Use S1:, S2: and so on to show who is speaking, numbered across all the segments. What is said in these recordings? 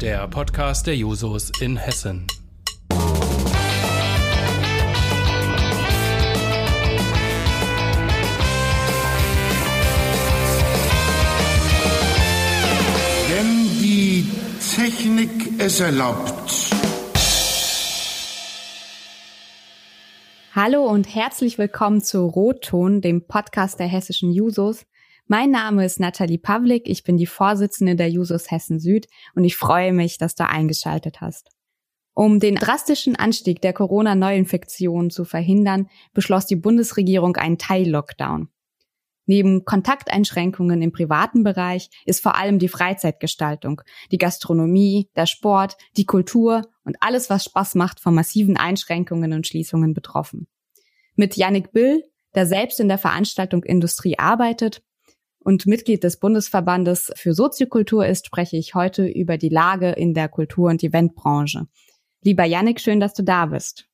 S1: Der Podcast der Jusos in Hessen.
S2: Wenn die Technik es erlaubt.
S3: Hallo und herzlich willkommen zu Rotton, dem Podcast der hessischen Jusos. Mein Name ist Nathalie Pavlik, ich bin die Vorsitzende der Jusos Hessen Süd und ich freue mich, dass du eingeschaltet hast. Um den drastischen Anstieg der Corona-Neuinfektionen zu verhindern, beschloss die Bundesregierung einen Teil-Lockdown. Neben Kontakteinschränkungen im privaten Bereich ist vor allem die Freizeitgestaltung, die Gastronomie, der Sport, die Kultur und alles, was Spaß macht, von massiven Einschränkungen und Schließungen betroffen. Mit Yannick Bill, der selbst in der Veranstaltungsindustrie arbeitet, und Mitglied des Bundesverbandes für Soziokultur ist, spreche ich heute über die Lage in der Kultur- und Eventbranche. Lieber Yannick, schön, dass du da bist.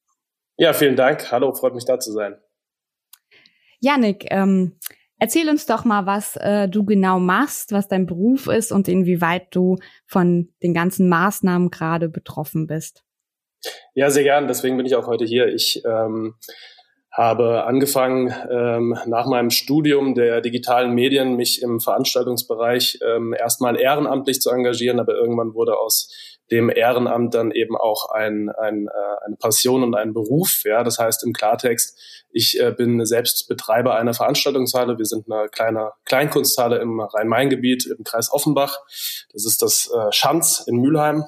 S4: Ja, vielen Dank. Hallo, freut mich da zu sein.
S3: Yannick, ähm, erzähl uns doch mal, was äh, du genau machst, was dein Beruf ist und inwieweit du von den ganzen Maßnahmen gerade betroffen bist.
S4: Ja, sehr gern. Deswegen bin ich auch heute hier. Ich ähm, habe angefangen ähm, nach meinem Studium der digitalen Medien mich im Veranstaltungsbereich ähm, erstmal ehrenamtlich zu engagieren, aber irgendwann wurde aus dem Ehrenamt dann eben auch ein, ein, äh, eine Passion und ein Beruf. Ja, das heißt im Klartext, ich äh, bin selbst Betreiber einer Veranstaltungshalle. Wir sind eine kleine Kleinkunsthalle im Rhein-Main-Gebiet im Kreis Offenbach. Das ist das äh, Schanz in Mülheim.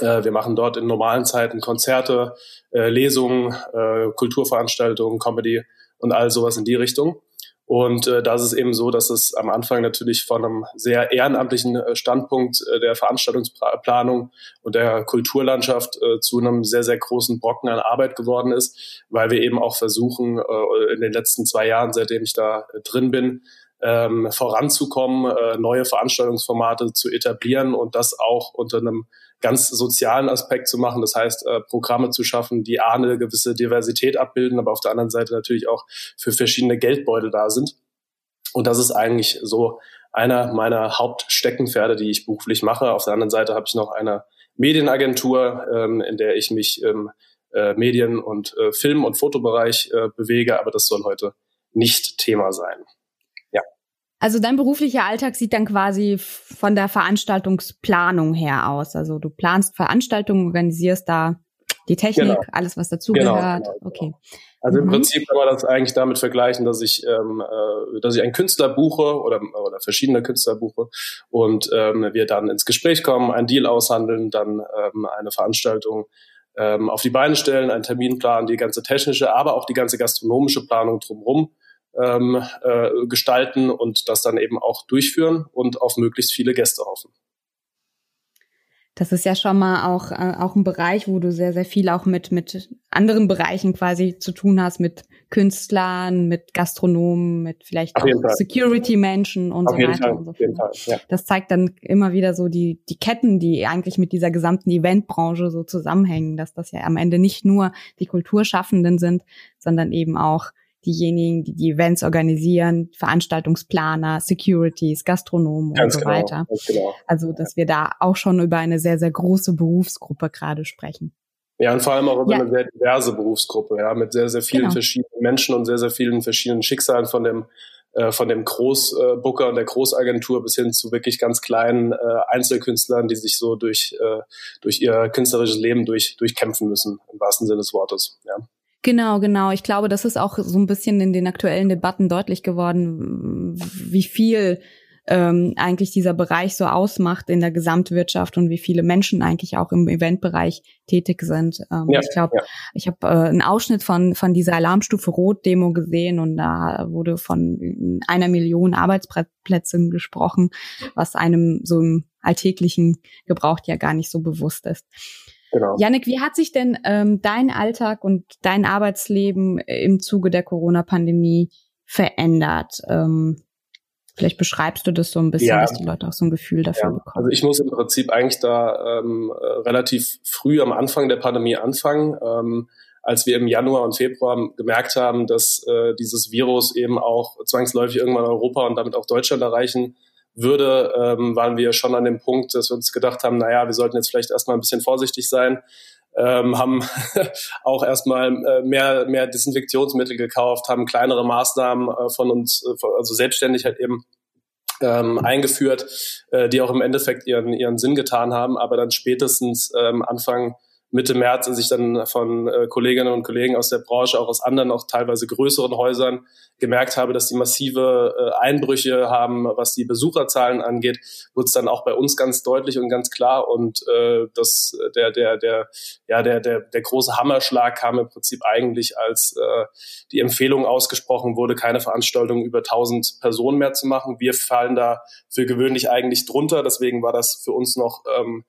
S4: Äh, wir machen dort in normalen Zeiten Konzerte, äh, Lesungen, äh, Kulturveranstaltungen, Comedy und all sowas in die Richtung. Und äh, da ist es eben so, dass es am Anfang natürlich von einem sehr ehrenamtlichen Standpunkt äh, der Veranstaltungsplanung und der Kulturlandschaft äh, zu einem sehr, sehr großen Brocken an Arbeit geworden ist, weil wir eben auch versuchen, äh, in den letzten zwei Jahren, seitdem ich da äh, drin bin, ähm, voranzukommen, äh, neue Veranstaltungsformate zu etablieren und das auch unter einem ganz sozialen Aspekt zu machen. Das heißt, äh, Programme zu schaffen, die A, eine gewisse Diversität abbilden, aber auf der anderen Seite natürlich auch für verschiedene Geldbeutel da sind. Und das ist eigentlich so einer meiner Hauptsteckenpferde, die ich beruflich mache. Auf der anderen Seite habe ich noch eine Medienagentur, ähm, in der ich mich im äh, Medien- und äh, Film- und Fotobereich äh, bewege, aber das soll heute nicht Thema sein.
S3: Also dein beruflicher Alltag sieht dann quasi von der Veranstaltungsplanung her aus. Also du planst Veranstaltungen, organisierst da die Technik, genau. alles was dazugehört. Genau, genau, okay.
S4: Also im mhm. Prinzip kann man das eigentlich damit vergleichen, dass ich, ähm, äh, dass ich einen Künstler buche oder, oder verschiedene Künstler buche und ähm, wir dann ins Gespräch kommen, einen Deal aushandeln, dann ähm, eine Veranstaltung ähm, auf die Beine stellen, einen Terminplan, die ganze technische, aber auch die ganze gastronomische Planung drumherum ähm, äh, gestalten und das dann eben auch durchführen und auf möglichst viele Gäste hoffen.
S3: Das ist ja schon mal auch, äh, auch ein Bereich, wo du sehr, sehr viel auch mit, mit anderen Bereichen quasi zu tun hast, mit Künstlern, mit Gastronomen, mit vielleicht auch Security-Menschen und Auf so weiter Fall. und so fort. Ja. Das zeigt dann immer wieder so die, die Ketten, die eigentlich mit dieser gesamten Eventbranche so zusammenhängen, dass das ja am Ende nicht nur die Kulturschaffenden sind, sondern eben auch diejenigen, die die Events organisieren, Veranstaltungsplaner, Securities, Gastronomen ganz und so genau, weiter. Genau. Also, dass wir da auch schon über eine sehr, sehr große Berufsgruppe gerade sprechen.
S4: Ja, und vor allem auch über ja. eine sehr diverse Berufsgruppe, ja, mit sehr, sehr vielen genau. verschiedenen Menschen und sehr, sehr vielen verschiedenen Schicksalen von dem äh, von dem Großbooker und der Großagentur bis hin zu wirklich ganz kleinen äh, Einzelkünstlern, die sich so durch, äh, durch ihr künstlerisches Leben durch, durchkämpfen müssen, im wahrsten Sinne des Wortes. Ja.
S3: Genau, genau. Ich glaube, das ist auch so ein bisschen in den aktuellen Debatten deutlich geworden, wie viel ähm, eigentlich dieser Bereich so ausmacht in der Gesamtwirtschaft und wie viele Menschen eigentlich auch im Eventbereich tätig sind. Ähm, ja, ich glaube, ja. ich habe äh, einen Ausschnitt von von dieser Alarmstufe Rot Demo gesehen und da wurde von einer Million Arbeitsplätzen gesprochen, was einem so im alltäglichen Gebrauch ja gar nicht so bewusst ist. Genau. Janik, wie hat sich denn ähm, dein Alltag und dein Arbeitsleben im Zuge der Corona-Pandemie verändert? Ähm, vielleicht beschreibst du das so ein bisschen, ja. dass die Leute auch so ein Gefühl dafür ja. bekommen.
S4: Also ich muss im Prinzip eigentlich da ähm, relativ früh am Anfang der Pandemie anfangen. Ähm, als wir im Januar und Februar gemerkt haben, dass äh, dieses Virus eben auch zwangsläufig irgendwann Europa und damit auch Deutschland erreichen würde, ähm, waren wir schon an dem Punkt, dass wir uns gedacht haben, naja, wir sollten jetzt vielleicht erstmal ein bisschen vorsichtig sein, ähm, haben auch erstmal äh, mehr, mehr Desinfektionsmittel gekauft, haben kleinere Maßnahmen äh, von uns, äh, also selbstständig halt eben ähm, eingeführt, äh, die auch im Endeffekt ihren, ihren Sinn getan haben, aber dann spätestens ähm, Anfang Mitte März, als ich dann von äh, Kolleginnen und Kollegen aus der Branche, auch aus anderen, auch teilweise größeren Häusern gemerkt habe, dass die massive äh, Einbrüche haben, was die Besucherzahlen angeht, wurde es dann auch bei uns ganz deutlich und ganz klar. Und äh, das, der, der, der, ja, der, der, der große Hammerschlag kam im Prinzip eigentlich, als äh, die Empfehlung ausgesprochen wurde, keine Veranstaltung über 1000 Personen mehr zu machen. Wir fallen da für gewöhnlich eigentlich drunter. Deswegen war das für uns noch ähm,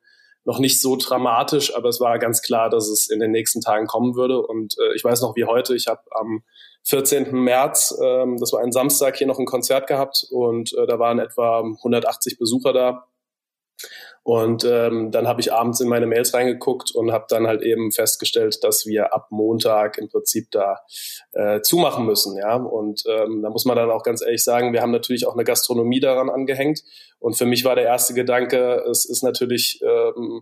S4: noch nicht so dramatisch, aber es war ganz klar, dass es in den nächsten Tagen kommen würde. Und äh, ich weiß noch wie heute, ich habe am 14. März, ähm, das war ein Samstag, hier noch ein Konzert gehabt und äh, da waren etwa 180 Besucher da. Und ähm, dann habe ich abends in meine Mails reingeguckt und habe dann halt eben festgestellt, dass wir ab Montag im Prinzip da äh, zumachen müssen. Ja, und ähm, da muss man dann auch ganz ehrlich sagen, wir haben natürlich auch eine Gastronomie daran angehängt. Und für mich war der erste Gedanke, es ist natürlich ähm,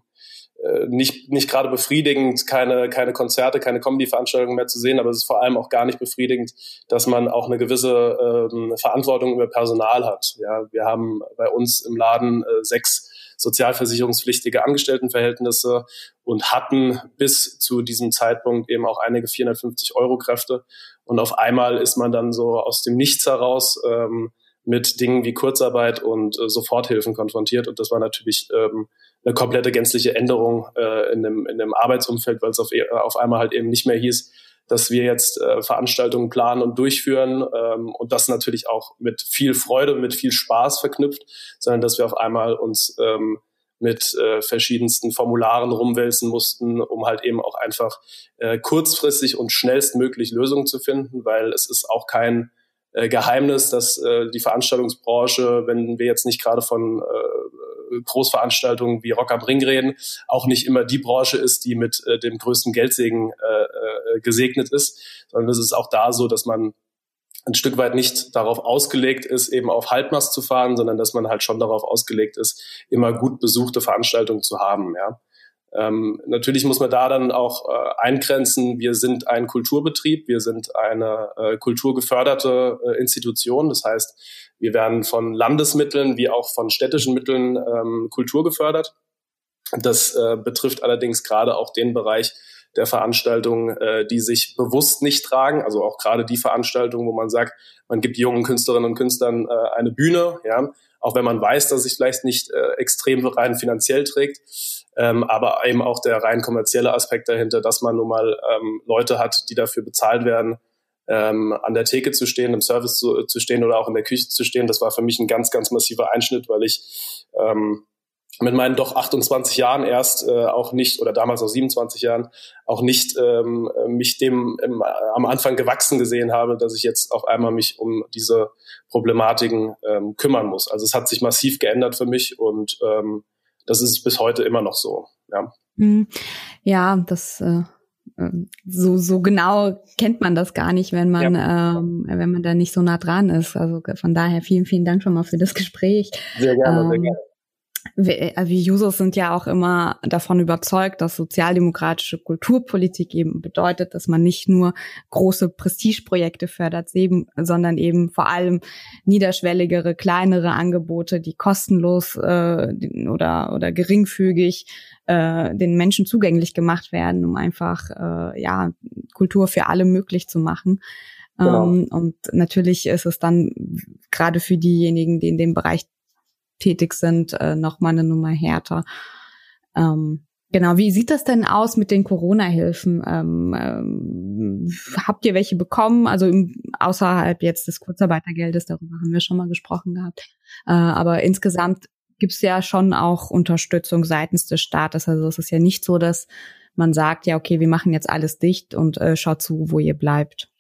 S4: äh, nicht, nicht gerade befriedigend, keine, keine Konzerte, keine Comedy-Veranstaltungen mehr zu sehen, aber es ist vor allem auch gar nicht befriedigend, dass man auch eine gewisse ähm, Verantwortung über Personal hat. Ja, wir haben bei uns im Laden äh, sechs sozialversicherungspflichtige Angestelltenverhältnisse und hatten bis zu diesem Zeitpunkt eben auch einige 450 Euro Kräfte. Und auf einmal ist man dann so aus dem Nichts heraus ähm, mit Dingen wie Kurzarbeit und äh, Soforthilfen konfrontiert. Und das war natürlich ähm, eine komplette gänzliche Änderung äh, in, dem, in dem Arbeitsumfeld, weil es auf, äh, auf einmal halt eben nicht mehr hieß, dass wir jetzt äh, Veranstaltungen planen und durchführen ähm, und das natürlich auch mit viel Freude, mit viel Spaß verknüpft, sondern dass wir auf einmal uns ähm, mit äh, verschiedensten Formularen rumwälzen mussten, um halt eben auch einfach äh, kurzfristig und schnellstmöglich Lösungen zu finden, weil es ist auch kein äh, Geheimnis, dass äh, die Veranstaltungsbranche, wenn wir jetzt nicht gerade von äh, Großveranstaltungen wie Rock am Ring reden, auch nicht immer die Branche ist, die mit äh, dem größten Geldsegen äh, äh, gesegnet ist, sondern es ist auch da so, dass man ein Stück weit nicht darauf ausgelegt ist, eben auf Halbmast zu fahren, sondern dass man halt schon darauf ausgelegt ist, immer gut besuchte Veranstaltungen zu haben. Ja. Ähm, natürlich muss man da dann auch äh, eingrenzen, wir sind ein Kulturbetrieb, wir sind eine äh, kulturgeförderte äh, Institution. Das heißt, wir werden von Landesmitteln wie auch von städtischen Mitteln ähm, Kultur gefördert. Das äh, betrifft allerdings gerade auch den Bereich der Veranstaltungen, äh, die sich bewusst nicht tragen. Also auch gerade die Veranstaltungen, wo man sagt, man gibt jungen Künstlerinnen und Künstlern äh, eine Bühne, ja, auch wenn man weiß, dass sich vielleicht nicht äh, extrem rein finanziell trägt ähm, aber eben auch der rein kommerzielle Aspekt dahinter, dass man nun mal ähm, Leute hat, die dafür bezahlt werden, ähm, an der Theke zu stehen, im Service zu, zu stehen oder auch in der Küche zu stehen. Das war für mich ein ganz, ganz massiver Einschnitt, weil ich ähm, mit meinen doch 28 Jahren erst äh, auch nicht oder damals auch 27 Jahren auch nicht ähm, mich dem im, am Anfang gewachsen gesehen habe, dass ich jetzt auf einmal mich um diese Problematiken ähm, kümmern muss. Also es hat sich massiv geändert für mich und ähm, das ist bis heute immer noch so. Ja,
S3: mhm. ja das äh, ähm, so so genau kennt man das gar nicht, wenn man ja. ähm, wenn man da nicht so nah dran ist. Also von daher vielen vielen Dank schon mal für das Gespräch.
S4: Sehr gerne, ähm, sehr gerne
S3: wir, äh, wir Jusos sind ja auch immer davon überzeugt, dass sozialdemokratische Kulturpolitik eben bedeutet, dass man nicht nur große Prestigeprojekte fördert, sondern eben vor allem niederschwelligere, kleinere Angebote, die kostenlos äh, oder, oder geringfügig äh, den Menschen zugänglich gemacht werden, um einfach äh, ja Kultur für alle möglich zu machen. Genau. Ähm, und natürlich ist es dann gerade für diejenigen, die in dem Bereich tätig sind, äh, noch mal eine Nummer härter. Ähm, genau, wie sieht das denn aus mit den Corona-Hilfen? Ähm, ähm, habt ihr welche bekommen? Also im, außerhalb jetzt des Kurzarbeitergeldes, darüber haben wir schon mal gesprochen gehabt. Äh, aber insgesamt gibt es ja schon auch Unterstützung seitens des Staates. Also es ist ja nicht so, dass man sagt, ja, okay, wir machen jetzt alles dicht und äh, schaut zu, wo ihr bleibt.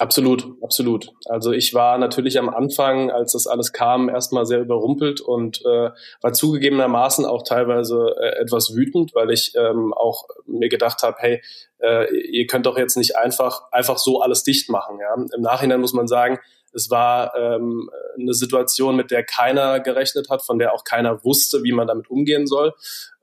S4: Absolut, absolut. Also ich war natürlich am Anfang, als das alles kam, erstmal sehr überrumpelt und äh, war zugegebenermaßen auch teilweise äh, etwas wütend, weil ich ähm, auch mir gedacht habe, hey, äh, ihr könnt doch jetzt nicht einfach einfach so alles dicht machen. Ja? Im Nachhinein muss man sagen, Es war ähm, eine Situation, mit der keiner gerechnet hat, von der auch keiner wusste, wie man damit umgehen soll.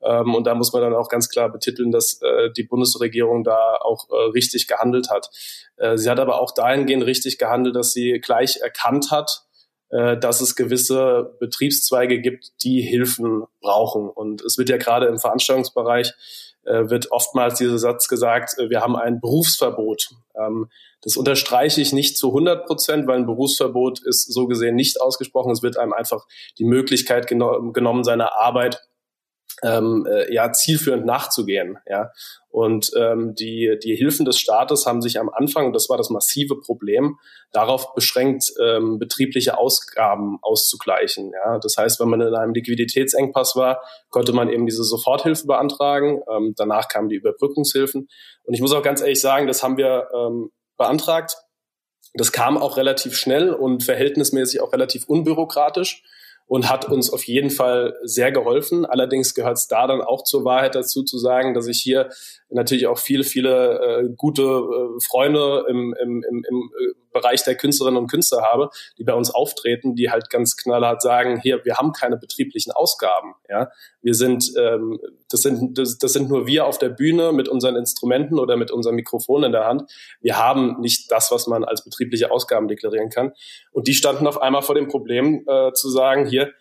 S4: Ähm, und da muss man dann auch ganz klar betiteln, dass äh, die Bundesregierung da auch äh, richtig gehandelt hat. Äh, sie hat aber auch dahingehend richtig gehandelt, dass sie gleich erkannt hat, äh, dass es gewisse Betriebszweige gibt, die Hilfen brauchen. Und es wird ja gerade im Veranstaltungsbereich äh, wird oftmals dieser Satz gesagt, wir haben ein Berufsverbot. Ähm, das unterstreiche ich nicht zu 100 Prozent, weil ein Berufsverbot ist so gesehen nicht ausgesprochen. Es wird einem einfach die Möglichkeit geno genommen, seiner Arbeit ähm, äh, ja zielführend nachzugehen. Ja. Und ähm, die, die Hilfen des Staates haben sich am Anfang, und das war das massive Problem, darauf beschränkt, ähm, betriebliche Ausgaben auszugleichen. Ja. Das heißt, wenn man in einem Liquiditätsengpass war, konnte man eben diese Soforthilfe beantragen. Ähm, danach kamen die Überbrückungshilfen. Und ich muss auch ganz ehrlich sagen, das haben wir ähm, beantragt. Das kam auch relativ schnell und verhältnismäßig auch relativ unbürokratisch und hat uns auf jeden Fall sehr geholfen. Allerdings gehört es da dann auch zur Wahrheit dazu zu sagen, dass ich hier natürlich auch viele, viele äh, gute äh, Freunde im, im, im, im äh, Bereich der Künstlerinnen und Künstler habe, die bei uns auftreten, die halt ganz knallhart sagen, hier, wir haben keine betrieblichen Ausgaben. Ja, wir sind, ähm, das sind, das, das sind nur wir auf der Bühne mit unseren Instrumenten oder mit unserem Mikrofon in der Hand. Wir haben nicht das, was man als betriebliche Ausgaben deklarieren kann. Und die standen auf einmal vor dem Problem äh, zu sagen, hier,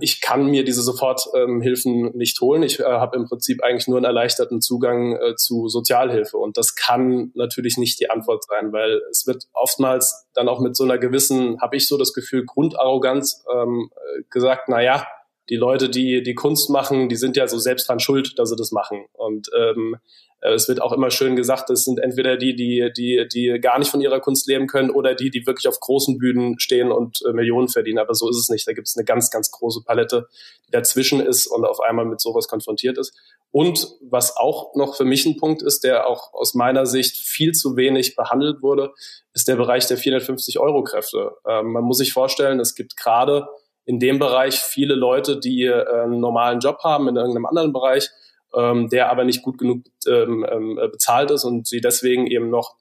S4: ich kann mir diese Soforthilfen ähm, nicht holen. Ich äh, habe im Prinzip eigentlich nur einen erleichterten Zugang äh, zu Sozialhilfe. Und das kann natürlich nicht die Antwort sein, weil es wird oftmals dann auch mit so einer gewissen, habe ich so das Gefühl, Grundarroganz ähm, äh, gesagt, na ja, die Leute, die die Kunst machen, die sind ja so selbst dran schuld, dass sie das machen. Und ähm, äh, es wird auch immer schön gesagt, es sind entweder die, die, die, die gar nicht von ihrer Kunst leben können oder die, die wirklich auf großen Bühnen stehen und äh, Millionen verdienen. Aber so ist es nicht. Da gibt es eine ganz, ganz große Palette, die dazwischen ist und auf einmal mit sowas konfrontiert ist. Und was auch noch für mich ein Punkt ist, der auch aus meiner Sicht viel zu wenig behandelt wurde, ist der Bereich der 450-Euro-Kräfte. Ähm, man muss sich vorstellen, es gibt gerade in dem Bereich viele Leute, die äh, einen normalen Job haben in irgendeinem anderen Bereich, ähm, der aber nicht gut genug ähm, ähm, bezahlt ist und sie deswegen eben noch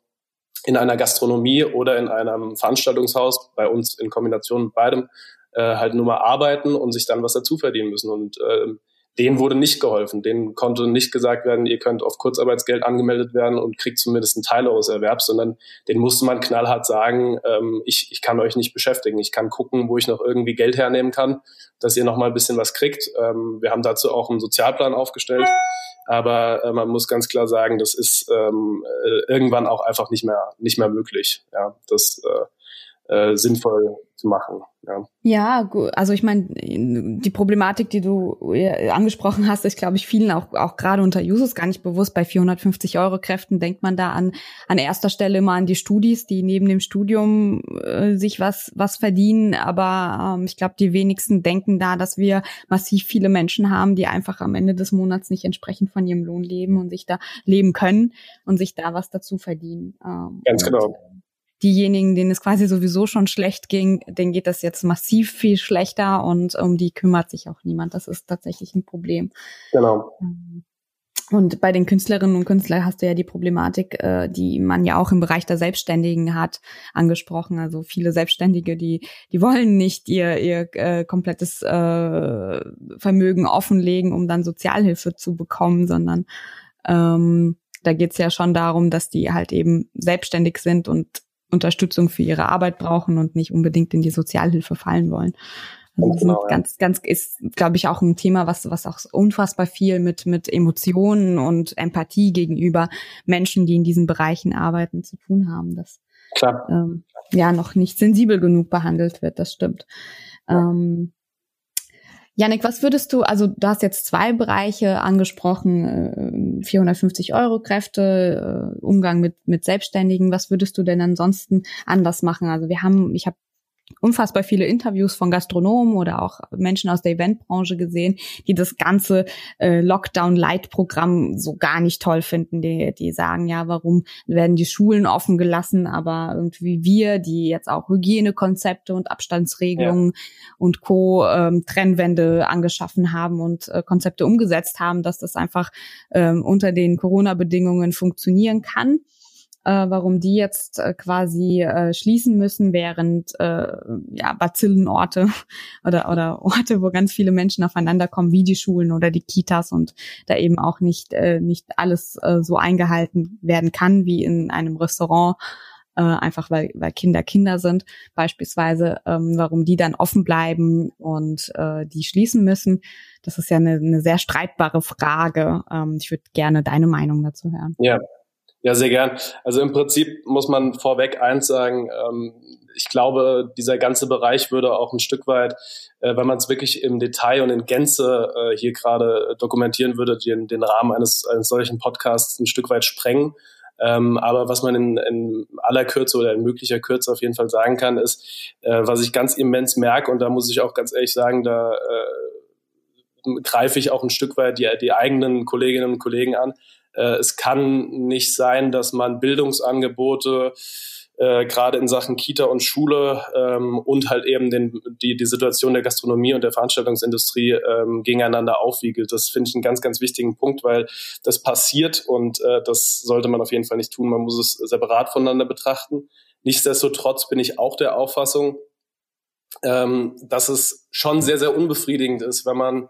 S4: in einer Gastronomie oder in einem Veranstaltungshaus, bei uns in Kombination mit beidem, äh, halt nur mal arbeiten und sich dann was dazu verdienen müssen. Und ähm, denen wurde nicht geholfen. Denen konnte nicht gesagt werden, ihr könnt auf Kurzarbeitsgeld angemeldet werden und kriegt zumindest einen Teil eures Erwerbs, sondern denen musste man knallhart sagen, ähm, ich, ich kann euch nicht beschäftigen. Ich kann gucken, wo ich noch irgendwie Geld hernehmen kann, dass ihr noch mal ein bisschen was kriegt. Ähm, wir haben dazu auch einen Sozialplan aufgestellt. Aber äh, man muss ganz klar sagen, das ist ähm, äh, irgendwann auch einfach nicht mehr nicht mehr möglich. Ja, das äh, äh, sinnvoll zu machen. Ja,
S3: ja also ich meine, die Problematik, die du angesprochen hast, ist, glaube ich, vielen auch, auch gerade unter Users gar nicht bewusst. Bei 450 Euro Kräften denkt man da an, an erster Stelle immer an die Studis, die neben dem Studium äh, sich was, was verdienen. Aber ähm, ich glaube, die wenigsten denken da, dass wir massiv viele Menschen haben, die einfach am Ende des Monats nicht entsprechend von ihrem Lohn leben und sich da leben können und sich da was dazu verdienen.
S4: Ähm, Ganz genau. Und,
S3: diejenigen, denen es quasi sowieso schon schlecht ging, denen geht das jetzt massiv viel schlechter und um die kümmert sich auch niemand. Das ist tatsächlich ein Problem.
S4: Genau.
S3: Ähm, und bei den Künstlerinnen und Künstlern hast du ja die Problematik, äh, die man ja auch im Bereich der Selbstständigen hat, angesprochen. Also viele Selbstständige, die die wollen nicht ihr ihr äh, komplettes äh, Vermögen offenlegen, um dann Sozialhilfe zu bekommen, sondern ähm, da geht's ja schon darum, dass die halt eben selbstständig sind und Unterstützung für ihre Arbeit brauchen und nicht unbedingt in die Sozialhilfe fallen wollen. Also genau, ja. ganz, ganz ist, glaube ich, auch ein Thema, was, was auch unfassbar viel mit, mit Emotionen und Empathie gegenüber Menschen, die in diesen Bereichen arbeiten, zu tun haben. Das
S4: Klar.
S3: Ähm, ja noch nicht sensibel genug behandelt wird, das stimmt. Ja. Ähm, Janik, was würdest du, also du hast jetzt zwei Bereiche angesprochen, 450 äh, Euro Kräfte, äh, Umgang mit, mit Selbstständigen. Was würdest du denn ansonsten anders machen? Also wir haben, ich habe unfassbar viele Interviews von Gastronomen oder auch Menschen aus der Eventbranche gesehen, die das ganze äh, Lockdown-Light-Programm so gar nicht toll finden. Die, die sagen, ja, warum werden die Schulen offen gelassen, aber irgendwie wir, die jetzt auch Hygienekonzepte und Abstandsregelungen ja. und Co. Ähm, Trennwände angeschaffen haben und äh, Konzepte umgesetzt haben, dass das einfach ähm, unter den Corona-Bedingungen funktionieren kann. Äh, warum die jetzt äh, quasi äh, schließen müssen, während äh, ja Bazillenorte oder oder Orte, wo ganz viele Menschen aufeinander kommen, wie die Schulen oder die Kitas und da eben auch nicht äh, nicht alles äh, so eingehalten werden kann wie in einem Restaurant äh, einfach weil, weil Kinder Kinder sind, beispielsweise, ähm, warum die dann offen bleiben und äh, die schließen müssen. Das ist ja eine, eine sehr streitbare Frage. Ähm, ich würde gerne deine Meinung dazu hören.
S4: Ja. Ja, sehr gern. Also im Prinzip muss man vorweg eins sagen, ähm, ich glaube, dieser ganze Bereich würde auch ein Stück weit, äh, wenn man es wirklich im Detail und in Gänze äh, hier gerade dokumentieren würde, den, den Rahmen eines, eines solchen Podcasts ein Stück weit sprengen. Ähm, aber was man in, in aller Kürze oder in möglicher Kürze auf jeden Fall sagen kann, ist, äh, was ich ganz immens merke, und da muss ich auch ganz ehrlich sagen, da äh, greife ich auch ein Stück weit die, die eigenen Kolleginnen und Kollegen an. Äh, es kann nicht sein, dass man Bildungsangebote äh, gerade in Sachen Kita und Schule ähm, und halt eben den, die, die Situation der Gastronomie und der Veranstaltungsindustrie ähm, gegeneinander aufwiegelt. Das finde ich einen ganz, ganz wichtigen Punkt, weil das passiert und äh, das sollte man auf jeden Fall nicht tun. Man muss es separat voneinander betrachten. Nichtsdestotrotz bin ich auch der Auffassung, ähm, dass es schon sehr, sehr unbefriedigend ist, wenn man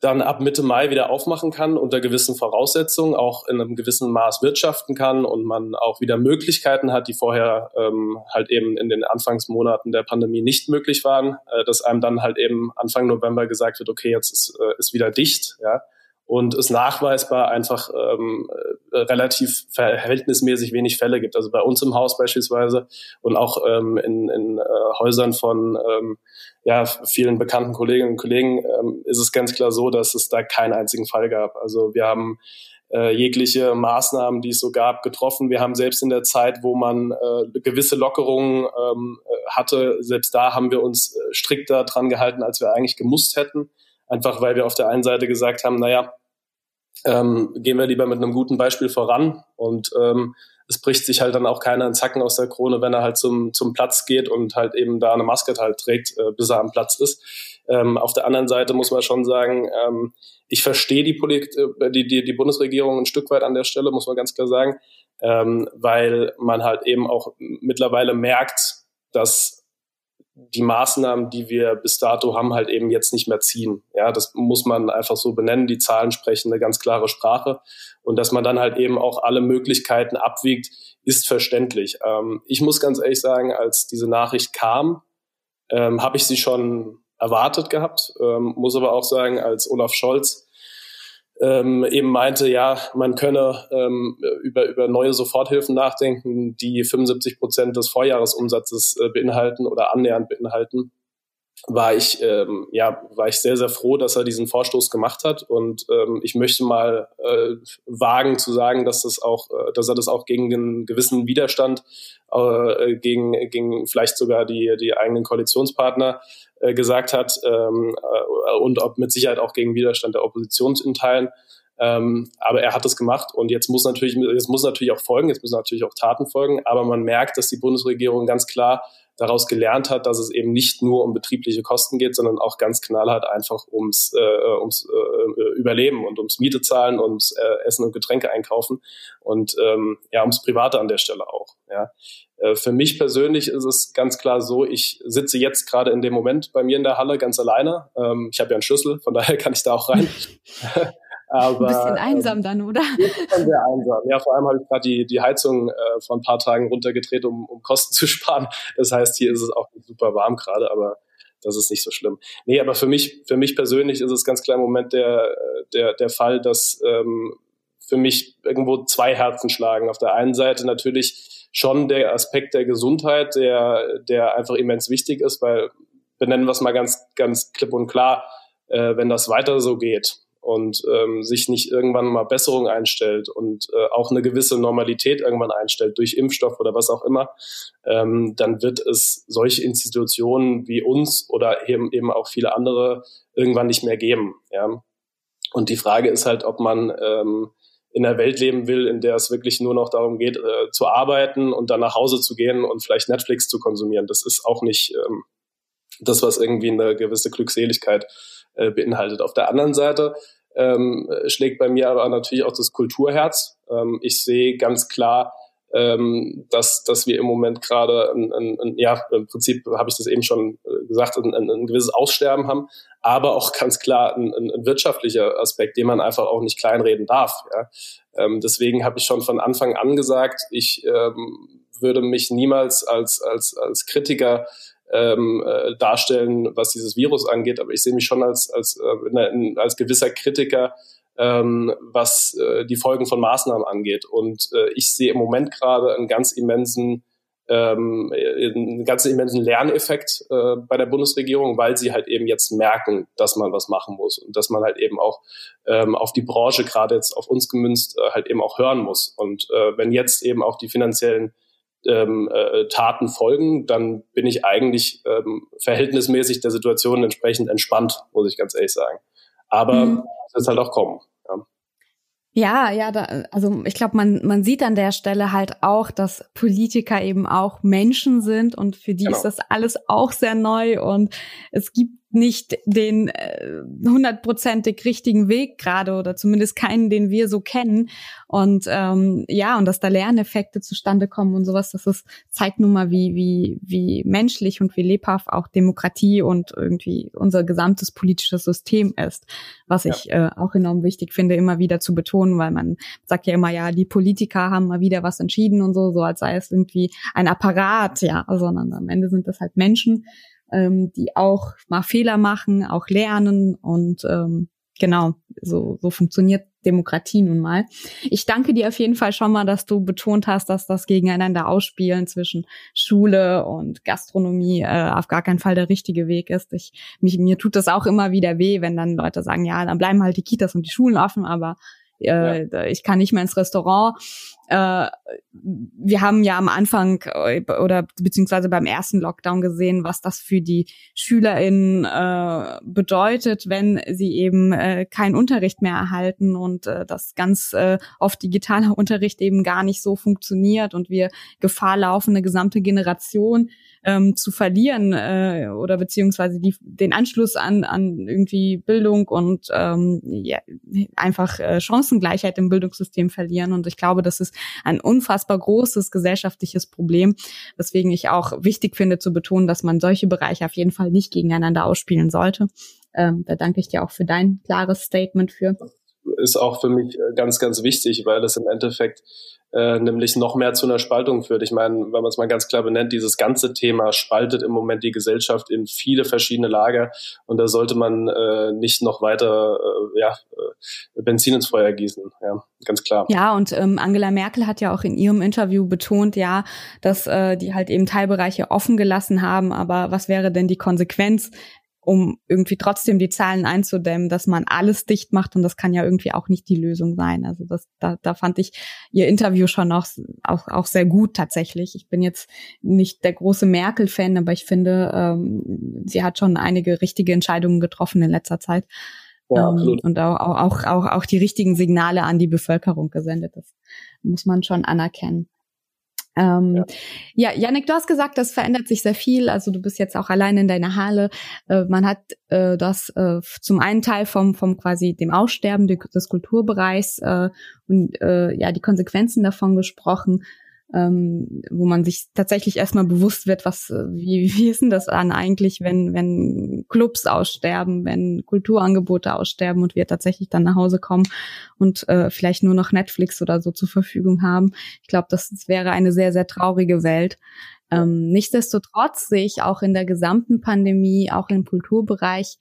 S4: dann ab Mitte Mai wieder aufmachen kann unter gewissen Voraussetzungen, auch in einem gewissen Maß wirtschaften kann und man auch wieder Möglichkeiten hat, die vorher ähm, halt eben in den Anfangsmonaten der Pandemie nicht möglich waren, äh, dass einem dann halt eben Anfang November gesagt wird, okay, jetzt ist, äh, ist wieder dicht, ja und es nachweisbar einfach ähm, äh, relativ verhältnismäßig wenig Fälle gibt. Also bei uns im Haus beispielsweise und auch ähm, in, in äh, Häusern von ähm, ja, vielen bekannten Kolleginnen und Kollegen ähm, ist es ganz klar so, dass es da keinen einzigen Fall gab. Also wir haben äh, jegliche Maßnahmen, die es so gab, getroffen. Wir haben selbst in der Zeit, wo man äh, gewisse Lockerungen ähm, äh, hatte, selbst da haben wir uns äh, strikter dran gehalten, als wir eigentlich gemusst hätten. Einfach weil wir auf der einen Seite gesagt haben, naja, ähm, gehen wir lieber mit einem guten Beispiel voran und ähm, es bricht sich halt dann auch keiner einen Zacken aus der Krone, wenn er halt zum, zum Platz geht und halt eben da eine Maske halt trägt, äh, bis er am Platz ist. Ähm, auf der anderen Seite muss man schon sagen, ähm, ich verstehe die, Polit äh, die, die, die Bundesregierung ein Stück weit an der Stelle, muss man ganz klar sagen, ähm, weil man halt eben auch mittlerweile merkt, dass die Maßnahmen, die wir bis dato haben, halt eben jetzt nicht mehr ziehen. Ja, das muss man einfach so benennen. Die Zahlen sprechen eine ganz klare Sprache. Und dass man dann halt eben auch alle Möglichkeiten abwiegt, ist verständlich. Ähm, ich muss ganz ehrlich sagen, als diese Nachricht kam, ähm, habe ich sie schon erwartet gehabt. Ähm, muss aber auch sagen, als Olaf Scholz ähm, eben meinte, ja, man könne ähm, über, über neue Soforthilfen nachdenken, die 75 Prozent des Vorjahresumsatzes äh, beinhalten oder annähernd beinhalten. War ich ähm, ja war ich sehr sehr froh, dass er diesen Vorstoß gemacht hat. Und ähm, ich möchte mal äh, wagen zu sagen, dass das auch äh, dass er das auch gegen einen gewissen Widerstand äh, gegen gegen vielleicht sogar die die eigenen Koalitionspartner äh, gesagt hat ähm, äh, und ob mit Sicherheit auch gegen Widerstand der Opposition in Teilen. Ähm, aber er hat es gemacht und jetzt muss natürlich jetzt muss natürlich auch folgen, jetzt müssen natürlich auch Taten folgen, aber man merkt, dass die Bundesregierung ganz klar daraus gelernt hat, dass es eben nicht nur um betriebliche Kosten geht, sondern auch ganz knallhart einfach ums, äh, ums äh, Überleben und ums Miete zahlen, ums äh, Essen und Getränke einkaufen und ähm, ja ums Private an der Stelle auch. Ja. Äh, für mich persönlich ist es ganz klar so, ich sitze jetzt gerade in dem Moment bei mir in der Halle ganz alleine. Ähm, ich habe ja einen Schlüssel, von daher kann ich da auch rein.
S3: Aber, ein bisschen einsam ähm, dann, oder?
S4: Schon sehr einsam. Ja, vor allem habe ich gerade die, die Heizung äh, vor ein paar Tagen runtergedreht, um, um Kosten zu sparen. Das heißt, hier ist es auch super warm gerade, aber das ist nicht so schlimm. Nee, aber für mich, für mich persönlich ist es ganz klar im Moment der, der, der Fall, dass ähm, für mich irgendwo zwei Herzen schlagen. Auf der einen Seite natürlich schon der Aspekt der Gesundheit, der, der einfach immens wichtig ist, weil benennen wir es mal ganz, ganz klipp und klar, äh, wenn das weiter so geht, und ähm, sich nicht irgendwann mal Besserung einstellt und äh, auch eine gewisse Normalität irgendwann einstellt durch Impfstoff oder was auch immer, ähm, dann wird es solche Institutionen wie uns oder eben, eben auch viele andere irgendwann nicht mehr geben. Ja? Und die Frage ist halt, ob man ähm, in einer Welt leben will, in der es wirklich nur noch darum geht, äh, zu arbeiten und dann nach Hause zu gehen und vielleicht Netflix zu konsumieren. Das ist auch nicht ähm, das, was irgendwie eine gewisse Glückseligkeit äh, beinhaltet. Auf der anderen Seite ähm, schlägt bei mir aber natürlich auch das Kulturherz. Ähm, ich sehe ganz klar ähm, dass, dass wir im Moment gerade, ein, ein, ein, ja, im Prinzip habe ich das eben schon äh, gesagt, ein, ein, gewisses Aussterben haben, aber auch ganz klar ein wirtschaftlicher Aspekt, den man einfach auch nicht kleinreden darf. Ja. Ähm, deswegen habe ich schon von Anfang an gesagt, ich ähm, würde mich niemals als, als, als Kritiker ähm, äh, darstellen, was dieses Virus angeht, aber ich sehe mich schon als, als, äh, als gewisser Kritiker ähm, was äh, die Folgen von Maßnahmen angeht. Und äh, ich sehe im Moment gerade einen ganz immensen ähm, einen ganz immensen Lerneffekt äh, bei der Bundesregierung, weil sie halt eben jetzt merken, dass man was machen muss und dass man halt eben auch ähm, auf die Branche, gerade jetzt auf uns gemünzt, äh, halt eben auch hören muss. Und äh, wenn jetzt eben auch die finanziellen ähm, äh, Taten folgen, dann bin ich eigentlich ähm, verhältnismäßig der Situation entsprechend entspannt, muss ich ganz ehrlich sagen. Aber mhm. es wird halt auch kommen. Ja.
S3: Ja, ja, da, also ich glaube, man, man sieht an der Stelle halt auch, dass Politiker eben auch Menschen sind und für die genau. ist das alles auch sehr neu und es gibt nicht den äh, hundertprozentig äh, richtigen Weg gerade oder zumindest keinen, den wir so kennen. Und ähm, ja, und dass da Lerneffekte zustande kommen und sowas, das ist, zeigt nun mal, wie, wie, wie menschlich und wie lebhaft auch Demokratie und irgendwie unser gesamtes politisches System ist. Was ja. ich äh, auch enorm wichtig finde, immer wieder zu betonen, weil man sagt ja immer, ja, die Politiker haben mal wieder was entschieden und so, so als sei es irgendwie ein Apparat, ja, sondern am Ende sind das halt Menschen ähm, die auch mal Fehler machen, auch lernen und ähm, genau, so, so funktioniert Demokratie nun mal. Ich danke dir auf jeden Fall schon mal, dass du betont hast, dass das gegeneinander ausspielen zwischen Schule und Gastronomie äh, auf gar keinen Fall der richtige Weg ist. Ich, mich, mir tut das auch immer wieder weh, wenn dann Leute sagen, ja, dann bleiben halt die Kitas und die Schulen offen, aber äh, ja. ich kann nicht mehr ins Restaurant. Äh, wir haben ja am Anfang äh, oder beziehungsweise beim ersten Lockdown gesehen, was das für die SchülerInnen äh, bedeutet, wenn sie eben äh, keinen Unterricht mehr erhalten und äh, das ganz äh, oft digitaler Unterricht eben gar nicht so funktioniert und wir Gefahr laufen, eine gesamte Generation ähm, zu verlieren äh, oder beziehungsweise die, den Anschluss an, an irgendwie Bildung und ähm, ja, einfach äh, Chancengleichheit im Bildungssystem verlieren. Und ich glaube, das ist ein unfassbar großes gesellschaftliches Problem, weswegen ich auch wichtig finde zu betonen, dass man solche Bereiche auf jeden Fall nicht gegeneinander ausspielen sollte. Ähm, da danke ich dir auch für dein klares Statement für.
S4: Ist auch für mich äh, ganz, ganz wichtig, weil es im Endeffekt äh, nämlich noch mehr zu einer Spaltung führt. Ich meine, wenn man es mal ganz klar benennt, dieses ganze Thema spaltet im Moment die Gesellschaft in viele verschiedene Lager und da sollte man äh, nicht noch weiter äh, ja, äh, Benzin ins Feuer gießen. Ja, ganz klar.
S3: Ja, und ähm, Angela Merkel hat ja auch in ihrem Interview betont, ja, dass äh, die halt eben Teilbereiche offen gelassen haben, aber was wäre denn die Konsequenz, um irgendwie trotzdem die Zahlen einzudämmen, dass man alles dicht macht und das kann ja irgendwie auch nicht die Lösung sein. Also das, da, da fand ich ihr Interview schon auch, auch, auch sehr gut tatsächlich. Ich bin jetzt nicht der große Merkel-Fan, aber ich finde, ähm, sie hat schon einige richtige Entscheidungen getroffen in letzter Zeit. Ja, ähm, und auch, auch, auch, auch die richtigen Signale an die Bevölkerung gesendet. Das muss man schon anerkennen. Ähm, ja. ja, Janik, du hast gesagt, das verändert sich sehr viel. Also du bist jetzt auch allein in deiner Halle. Äh, man hat äh, das äh, zum einen Teil vom, vom quasi dem Aussterben des Kulturbereichs äh, und äh, ja die Konsequenzen davon gesprochen ähm, wo man sich tatsächlich erstmal bewusst wird, was, äh, wie, wie ist denn das an eigentlich, wenn, wenn Clubs aussterben, wenn Kulturangebote aussterben und wir tatsächlich dann nach Hause kommen und äh, vielleicht nur noch Netflix oder so zur Verfügung haben. Ich glaube, das, das wäre eine sehr, sehr traurige Welt. Ähm, nichtsdestotrotz sehe ich auch in der gesamten Pandemie, auch im Kulturbereich,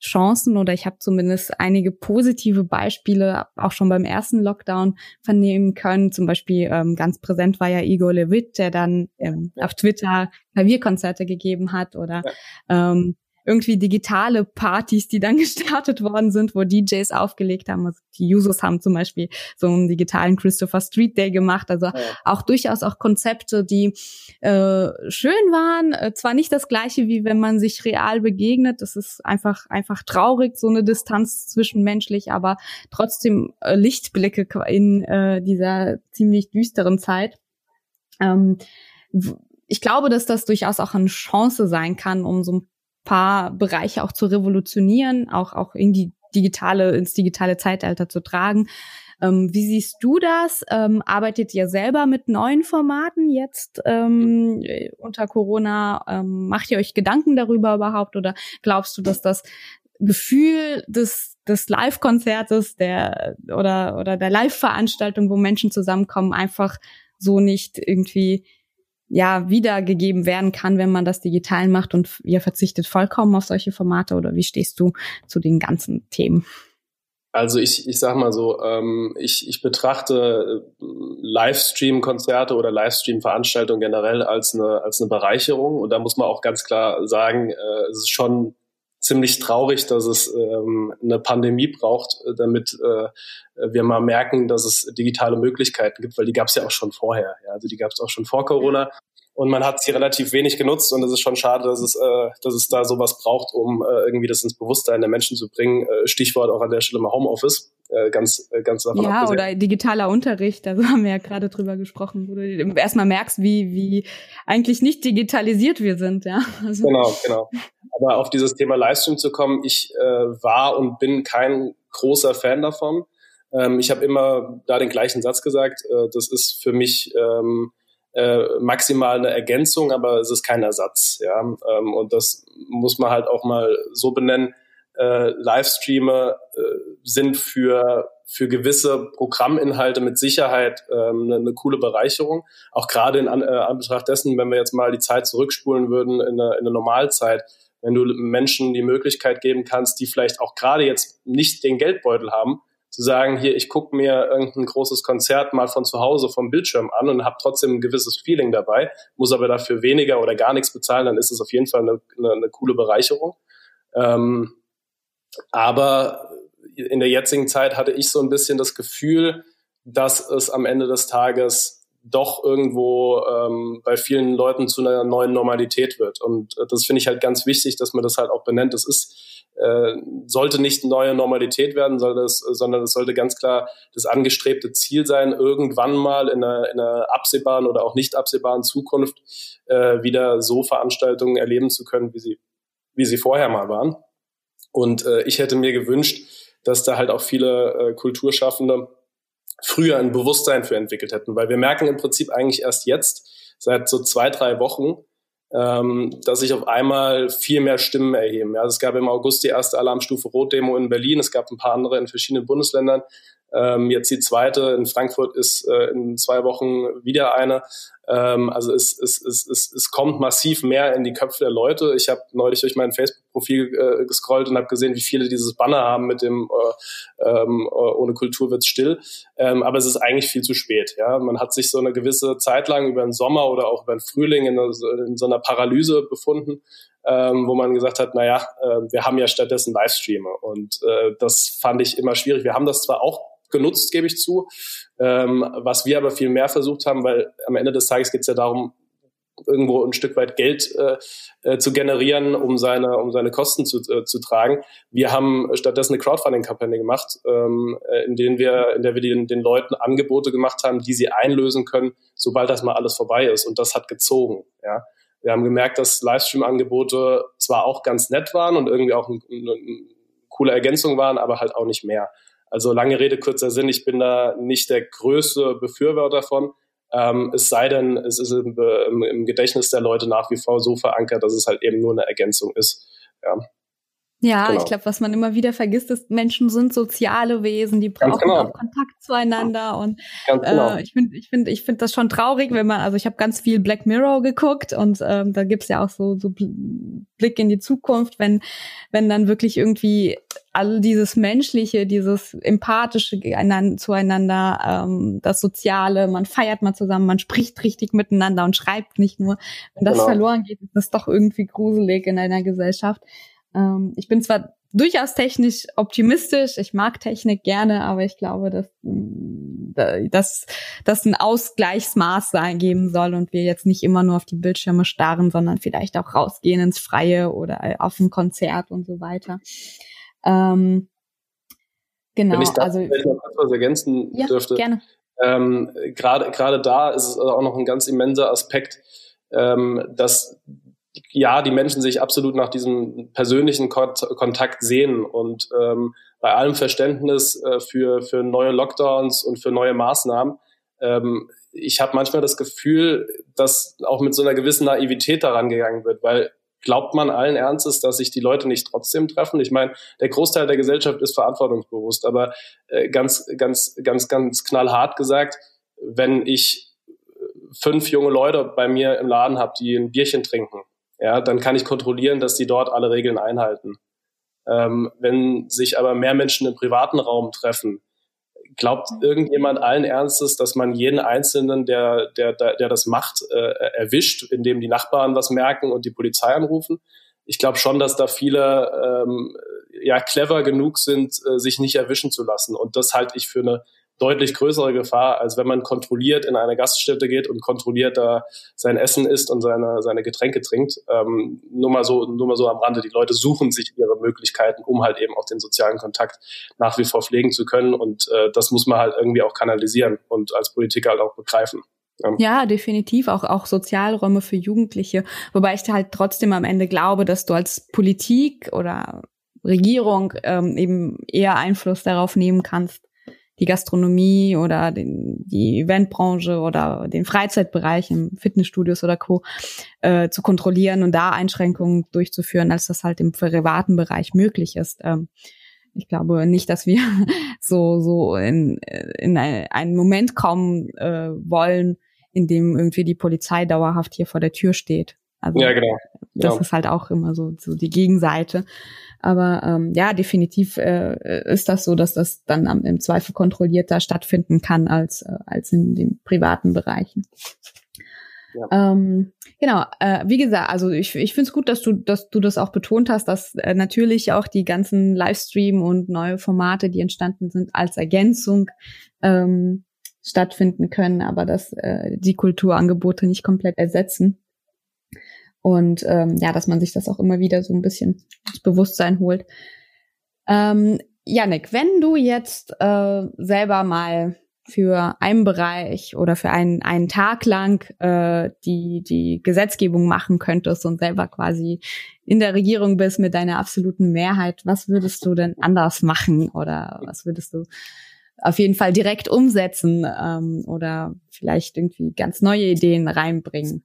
S3: Chancen oder ich habe zumindest einige positive Beispiele auch schon beim ersten Lockdown vernehmen können. Zum Beispiel ähm, ganz präsent war ja Igor Levit, der dann ähm, auf Twitter Klavierkonzerte gegeben hat oder ähm, irgendwie digitale Partys, die dann gestartet worden sind, wo DJs aufgelegt haben. Also die Users haben zum Beispiel so einen digitalen Christopher Street Day gemacht. Also ja. auch durchaus auch Konzepte, die äh, schön waren. Äh, zwar nicht das gleiche, wie wenn man sich real begegnet. Das ist einfach, einfach traurig, so eine Distanz zwischenmenschlich, aber trotzdem äh, Lichtblicke in äh, dieser ziemlich düsteren Zeit. Ähm, ich glaube, dass das durchaus auch eine Chance sein kann, um so ein paar Bereiche auch zu revolutionieren, auch, auch in die digitale, ins digitale Zeitalter zu tragen. Ähm, wie siehst du das? Ähm, arbeitet ihr selber mit neuen Formaten jetzt ähm, unter Corona? Ähm, macht ihr euch Gedanken darüber überhaupt oder glaubst du, dass das Gefühl des, des Live-Konzertes der, oder, oder der Live-Veranstaltung, wo Menschen zusammenkommen, einfach so nicht irgendwie ja wiedergegeben werden kann, wenn man das digital macht und ihr verzichtet vollkommen auf solche Formate oder wie stehst du zu den ganzen Themen?
S4: Also ich, ich sag mal so, ähm, ich, ich betrachte äh, Livestream-Konzerte oder Livestream-Veranstaltungen generell als eine, als eine Bereicherung. Und da muss man auch ganz klar sagen, äh, es ist schon ziemlich traurig, dass es ähm, eine Pandemie braucht, äh, damit äh, wir mal merken, dass es digitale Möglichkeiten gibt, weil die gab es ja auch schon vorher. Ja? Also die gab es auch schon vor Corona und man hat sie relativ wenig genutzt und es ist schon schade, dass es, äh, dass es da sowas braucht, um äh, irgendwie das ins Bewusstsein der Menschen zu bringen. Äh, Stichwort auch an der Stelle mal Homeoffice. Äh, ganz, äh, ganz
S3: davon Ja, abgesehen. oder digitaler Unterricht, da haben wir ja gerade drüber gesprochen, wo du erstmal merkst, wie, wie eigentlich nicht digitalisiert wir sind, ja.
S4: Also. Genau, genau. Aber auf dieses Thema Livestream zu kommen, ich äh, war und bin kein großer Fan davon. Ähm, ich habe immer da den gleichen Satz gesagt. Äh, das ist für mich ähm, äh, maximal eine Ergänzung, aber es ist kein Ersatz. Ja? Ähm, und das muss man halt auch mal so benennen. Äh, Livestreame äh, sind für für gewisse Programminhalte mit Sicherheit ähm, eine, eine coole Bereicherung. Auch gerade in äh, Anbetracht dessen, wenn wir jetzt mal die Zeit zurückspulen würden in eine, in eine Normalzeit, wenn du Menschen die Möglichkeit geben kannst, die vielleicht auch gerade jetzt nicht den Geldbeutel haben, zu sagen, hier, ich gucke mir irgendein großes Konzert mal von zu Hause vom Bildschirm an und habe trotzdem ein gewisses Feeling dabei, muss aber dafür weniger oder gar nichts bezahlen, dann ist es auf jeden Fall eine, eine, eine coole Bereicherung. Ähm, aber in der jetzigen Zeit hatte ich so ein bisschen das Gefühl, dass es am Ende des Tages doch irgendwo ähm, bei vielen Leuten zu einer neuen Normalität wird. Und das finde ich halt ganz wichtig, dass man das halt auch benennt. Das ist äh, sollte nicht neue Normalität werden, soll das, sondern es sollte ganz klar das angestrebte Ziel sein, irgendwann mal in einer, in einer absehbaren oder auch nicht absehbaren Zukunft äh, wieder so Veranstaltungen erleben zu können, wie sie, wie sie vorher mal waren. Und äh, ich hätte mir gewünscht, dass da halt auch viele äh, Kulturschaffende früher ein Bewusstsein für entwickelt hätten, weil wir merken im Prinzip eigentlich erst jetzt, seit so zwei, drei Wochen, ähm, dass sich auf einmal viel mehr Stimmen erheben. Ja, es gab im August die erste Alarmstufe Rot-Demo in Berlin, es gab ein paar andere in verschiedenen Bundesländern. Ähm, jetzt die zweite in Frankfurt ist äh, in zwei Wochen wieder eine. Ähm, also es, es, es, es, es kommt massiv mehr in die Köpfe der Leute. Ich habe neulich durch mein Facebook-Profil äh, gescrollt und habe gesehen, wie viele dieses Banner haben mit dem äh, ähm, äh, ohne Kultur wird's still. Ähm, aber es ist eigentlich viel zu spät. Ja, man hat sich so eine gewisse Zeit lang über den Sommer oder auch über den Frühling in, in so einer Paralyse befunden. Ähm, wo man gesagt hat, naja, äh, wir haben ja stattdessen Livestreame. Und äh, das fand ich immer schwierig. Wir haben das zwar auch genutzt, gebe ich zu. Ähm, was wir aber viel mehr versucht haben, weil am Ende des Tages geht es ja darum, irgendwo ein Stück weit Geld äh, äh, zu generieren, um seine, um seine Kosten zu, äh, zu tragen. Wir haben stattdessen eine Crowdfunding-Kampagne gemacht, ähm, äh, in, denen wir, in der wir den, den Leuten Angebote gemacht haben, die sie einlösen können, sobald das mal alles vorbei ist. Und das hat gezogen. Ja. Wir haben gemerkt, dass Livestream-Angebote zwar auch ganz nett waren und irgendwie auch eine, eine coole Ergänzung waren, aber halt auch nicht mehr. Also lange Rede, kurzer Sinn, ich bin da nicht der größte Befürworter von. Ähm, es sei denn, es ist im, im, Gedächtnis der Leute nach wie vor so verankert, dass es halt eben nur eine Ergänzung ist. Ja.
S3: Ja, genau. ich glaube, was man immer wieder vergisst, ist, Menschen sind soziale Wesen, die brauchen genau. auch Kontakt zueinander. Und genau. äh, ich finde, ich finde, ich finde das schon traurig, wenn man, also ich habe ganz viel Black Mirror geguckt und ähm, da gibt's ja auch so, so Blick in die Zukunft, wenn, wenn dann wirklich irgendwie all dieses Menschliche, dieses empathische zueinander, ähm, das Soziale, man feiert mal zusammen, man spricht richtig miteinander und schreibt nicht nur. Wenn das genau. verloren geht, ist das doch irgendwie gruselig in einer Gesellschaft. Ähm, ich bin zwar durchaus technisch optimistisch, ich mag Technik gerne, aber ich glaube, dass mm, dass das ein Ausgleichsmaß sein geben soll und wir jetzt nicht immer nur auf die Bildschirme starren, sondern vielleicht auch rausgehen ins Freie oder auf ein Konzert und so weiter. Ähm,
S4: genau, Wenn ich da also noch was ergänzen ja, dürfte. Gerne. Ähm, gerade gerade da ist es auch noch ein ganz immenser Aspekt, ähm, dass ja, die Menschen sich absolut nach diesem persönlichen Kontakt sehen und ähm, bei allem Verständnis äh, für, für neue Lockdowns und für neue Maßnahmen, ähm, ich habe manchmal das Gefühl, dass auch mit so einer gewissen Naivität daran gegangen wird, weil glaubt man allen Ernstes, dass sich die Leute nicht trotzdem treffen? Ich meine, der Großteil der Gesellschaft ist verantwortungsbewusst, aber äh, ganz, ganz, ganz, ganz knallhart gesagt, wenn ich fünf junge Leute bei mir im Laden habe, die ein Bierchen trinken, ja, dann kann ich kontrollieren, dass die dort alle Regeln einhalten. Ähm, wenn sich aber mehr Menschen im privaten Raum treffen, glaubt irgendjemand allen Ernstes, dass man jeden Einzelnen, der, der, der das macht, äh, erwischt, indem die Nachbarn was merken und die Polizei anrufen? Ich glaube schon, dass da viele ähm, ja clever genug sind, äh, sich nicht erwischen zu lassen. Und das halte ich für eine deutlich größere Gefahr, als wenn man kontrolliert in eine Gaststätte geht und kontrolliert da sein Essen isst und seine, seine Getränke trinkt. Ähm, nur mal so, nur mal so am Rande. Die Leute suchen sich ihre Möglichkeiten, um halt eben auch den sozialen Kontakt nach wie vor pflegen zu können. Und äh, das muss man halt irgendwie auch kanalisieren und als Politiker halt auch begreifen.
S3: Ja. ja, definitiv. Auch, auch Sozialräume für Jugendliche. Wobei ich halt trotzdem am Ende glaube, dass du als Politik oder Regierung ähm, eben eher Einfluss darauf nehmen kannst, die Gastronomie oder den, die Eventbranche oder den Freizeitbereich im Fitnessstudios oder Co. Äh, zu kontrollieren und da Einschränkungen durchzuführen, als das halt im privaten Bereich möglich ist. Ähm, ich glaube nicht, dass wir so so in, in einen Moment kommen äh, wollen, in dem irgendwie die Polizei dauerhaft hier vor der Tür steht. Also ja, genau. Das ja. ist halt auch immer so, so die Gegenseite. Aber ähm, ja, definitiv äh, ist das so, dass das dann am, im Zweifel kontrollierter stattfinden kann als, äh, als in den privaten Bereichen. Ja. Ähm, genau, äh, wie gesagt, also ich, ich finde es gut, dass du, dass du das auch betont hast, dass äh, natürlich auch die ganzen Livestream und neue Formate, die entstanden sind, als Ergänzung ähm, stattfinden können, aber dass äh, die Kulturangebote nicht komplett ersetzen. Und ähm, ja, dass man sich das auch immer wieder so ein bisschen ins Bewusstsein holt. Ähm, Janik, wenn du jetzt äh, selber mal für einen Bereich oder für einen, einen Tag lang äh, die, die Gesetzgebung machen könntest und selber quasi in der Regierung bist mit deiner absoluten Mehrheit, was würdest du denn anders machen oder was würdest du auf jeden Fall direkt umsetzen ähm, oder vielleicht irgendwie ganz neue Ideen reinbringen?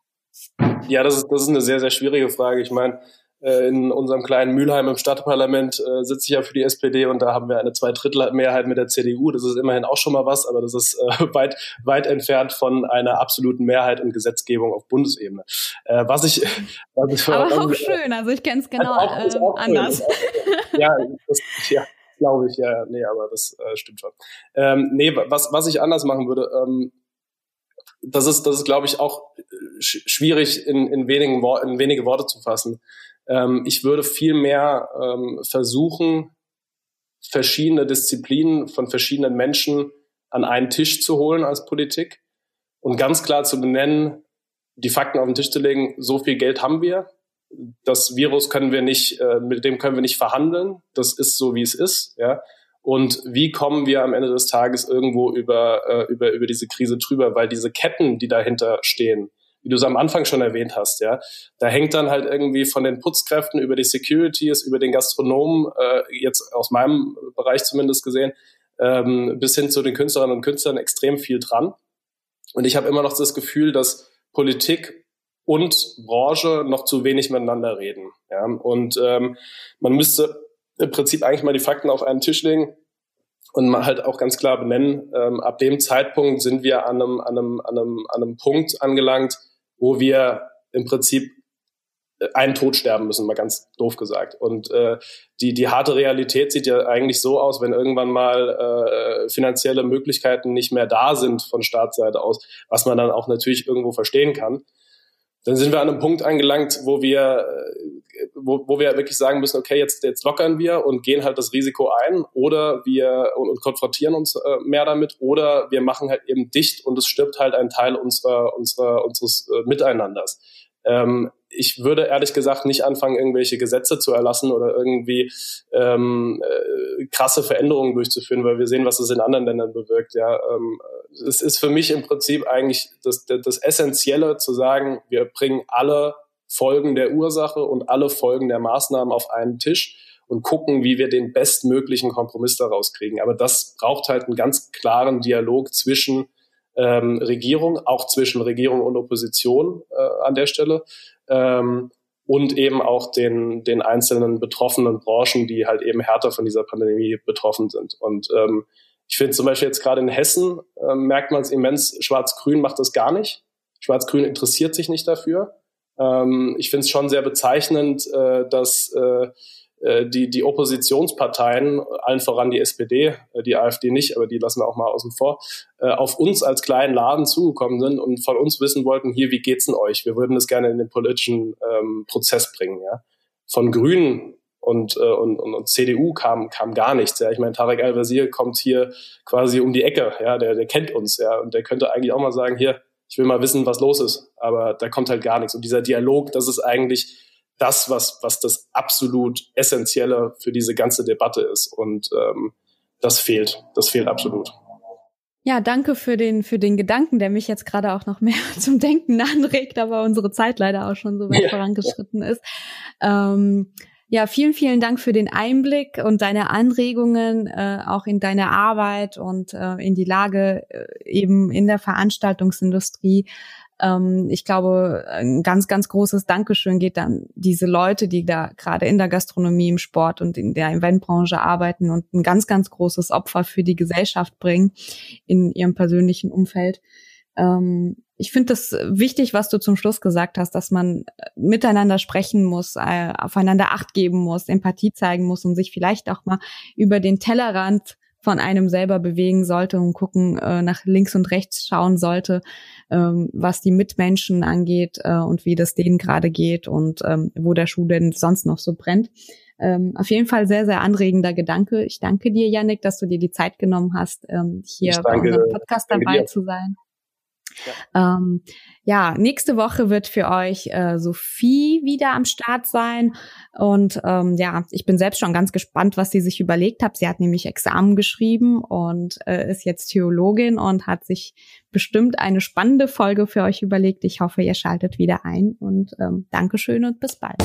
S4: Ja, das ist, das ist eine sehr, sehr schwierige Frage. Ich meine, äh, in unserem kleinen Mülheim im Stadtparlament äh, sitze ich ja für die SPD und da haben wir eine Zweidrittelmehrheit mit der CDU. Das ist immerhin auch schon mal was, aber das ist äh, weit, weit entfernt von einer absoluten Mehrheit in Gesetzgebung auf Bundesebene. Äh, was ich, was
S3: ich aber auch schön, also ich kenne es genau auch, äh, anders.
S4: ja, das, ja glaube ich, ja, nee, aber das äh, stimmt schon. Ähm, nee, was, was ich anders machen würde, ähm, das ist, das ist, glaube ich, auch äh, schwierig in, in, wenigen, in wenige Worte zu fassen. Ähm, ich würde viel mehr ähm, versuchen, verschiedene Disziplinen von verschiedenen Menschen an einen Tisch zu holen als Politik und ganz klar zu benennen, die Fakten auf den Tisch zu legen, so viel Geld haben wir, das Virus können wir nicht, äh, mit dem können wir nicht verhandeln, das ist so, wie es ist, ja und wie kommen wir am Ende des Tages irgendwo über, äh, über, über diese Krise drüber, weil diese Ketten, die dahinter stehen, wie du es am Anfang schon erwähnt hast, ja, da hängt dann halt irgendwie von den Putzkräften über die Securities, über den Gastronomen, äh, jetzt aus meinem Bereich zumindest gesehen, ähm, bis hin zu den Künstlerinnen und Künstlern extrem viel dran. Und ich habe immer noch das Gefühl, dass Politik und Branche noch zu wenig miteinander reden. Ja? Und ähm, man müsste im Prinzip eigentlich mal die Fakten auf einen Tisch legen und mal halt auch ganz klar benennen, ähm, ab dem Zeitpunkt sind wir an einem, an, einem, an, einem, an einem Punkt angelangt, wo wir im Prinzip äh, einen Tod sterben müssen, mal ganz doof gesagt. Und äh, die, die harte Realität sieht ja eigentlich so aus, wenn irgendwann mal äh, finanzielle Möglichkeiten nicht mehr da sind von Staatsseite aus, was man dann auch natürlich irgendwo verstehen kann, dann sind wir an einem Punkt angelangt, wo wir, äh, wo, wo wir wirklich sagen müssen, okay, jetzt, jetzt lockern wir und gehen halt das Risiko ein oder wir und, und konfrontieren uns äh, mehr damit oder wir machen halt eben dicht und es stirbt halt ein Teil unserer, unserer, unseres äh, Miteinanders. Ähm, ich würde ehrlich gesagt nicht anfangen, irgendwelche Gesetze zu erlassen oder irgendwie ähm, äh, krasse Veränderungen durchzuführen, weil wir sehen, was es in anderen Ländern bewirkt. Ja, ähm, es ist für mich im Prinzip eigentlich das, das Essentielle zu sagen, wir bringen alle Folgen der Ursache und alle Folgen der Maßnahmen auf einen Tisch und gucken, wie wir den bestmöglichen Kompromiss daraus kriegen. Aber das braucht halt einen ganz klaren Dialog zwischen ähm, Regierung, auch zwischen Regierung und Opposition äh, an der Stelle. Ähm, und eben auch den, den einzelnen betroffenen Branchen, die halt eben härter von dieser Pandemie betroffen sind. Und ähm, ich finde zum Beispiel jetzt gerade in Hessen äh, merkt man es immens, Schwarz-Grün macht das gar nicht. Schwarz-Grün interessiert sich nicht dafür. Ähm, ich finde es schon sehr bezeichnend, äh, dass äh, äh, die, die Oppositionsparteien, allen voran die SPD, äh, die AfD nicht, aber die lassen wir auch mal außen vor, äh, auf uns als kleinen Laden zugekommen sind und von uns wissen wollten, hier, wie geht's denn euch? Wir würden das gerne in den politischen ähm, Prozess bringen. Ja? Von Grünen und, äh, und, und, und CDU kam, kam gar nichts. Ja. Ich meine, Tarek Al-Wazir kommt hier quasi um die Ecke, ja, der, der kennt uns, ja, und der könnte eigentlich auch mal sagen, hier, ich will mal wissen, was los ist. Aber da kommt halt gar nichts. Und dieser Dialog, das ist eigentlich das, was, was das absolut Essentielle für diese ganze Debatte ist. Und ähm, das fehlt. Das fehlt absolut.
S3: Ja, danke für den, für den Gedanken, der mich jetzt gerade auch noch mehr zum Denken anregt, aber unsere Zeit leider auch schon so weit ja, vorangeschritten ja. ist. Ähm, ja, vielen, vielen Dank für den Einblick und deine Anregungen äh, auch in deine Arbeit und äh, in die Lage äh, eben in der Veranstaltungsindustrie. Ähm, ich glaube, ein ganz, ganz großes Dankeschön geht dann diese Leute, die da gerade in der Gastronomie, im Sport und in der Eventbranche arbeiten und ein ganz, ganz großes Opfer für die Gesellschaft bringen in ihrem persönlichen Umfeld. Ich finde das wichtig, was du zum Schluss gesagt hast, dass man äh, miteinander sprechen muss, äh, aufeinander Acht geben muss, Empathie zeigen muss und sich vielleicht auch mal über den Tellerrand von einem selber bewegen sollte und gucken, äh, nach links und rechts schauen sollte, ähm, was die Mitmenschen angeht äh, und wie das denen gerade geht und ähm, wo der Schuh denn sonst noch so brennt. Ähm, auf jeden Fall sehr, sehr anregender Gedanke. Ich danke dir, Yannick, dass du dir die Zeit genommen hast, ähm, hier danke, bei unserem Podcast dabei zu sein. Ja. Ähm, ja, nächste Woche wird für euch äh, Sophie wieder am Start sein. Und ähm, ja, ich bin selbst schon ganz gespannt, was sie sich überlegt hat. Sie hat nämlich Examen geschrieben und äh, ist jetzt Theologin und hat sich bestimmt eine spannende Folge für euch überlegt. Ich hoffe, ihr schaltet wieder ein und ähm, Dankeschön und bis bald.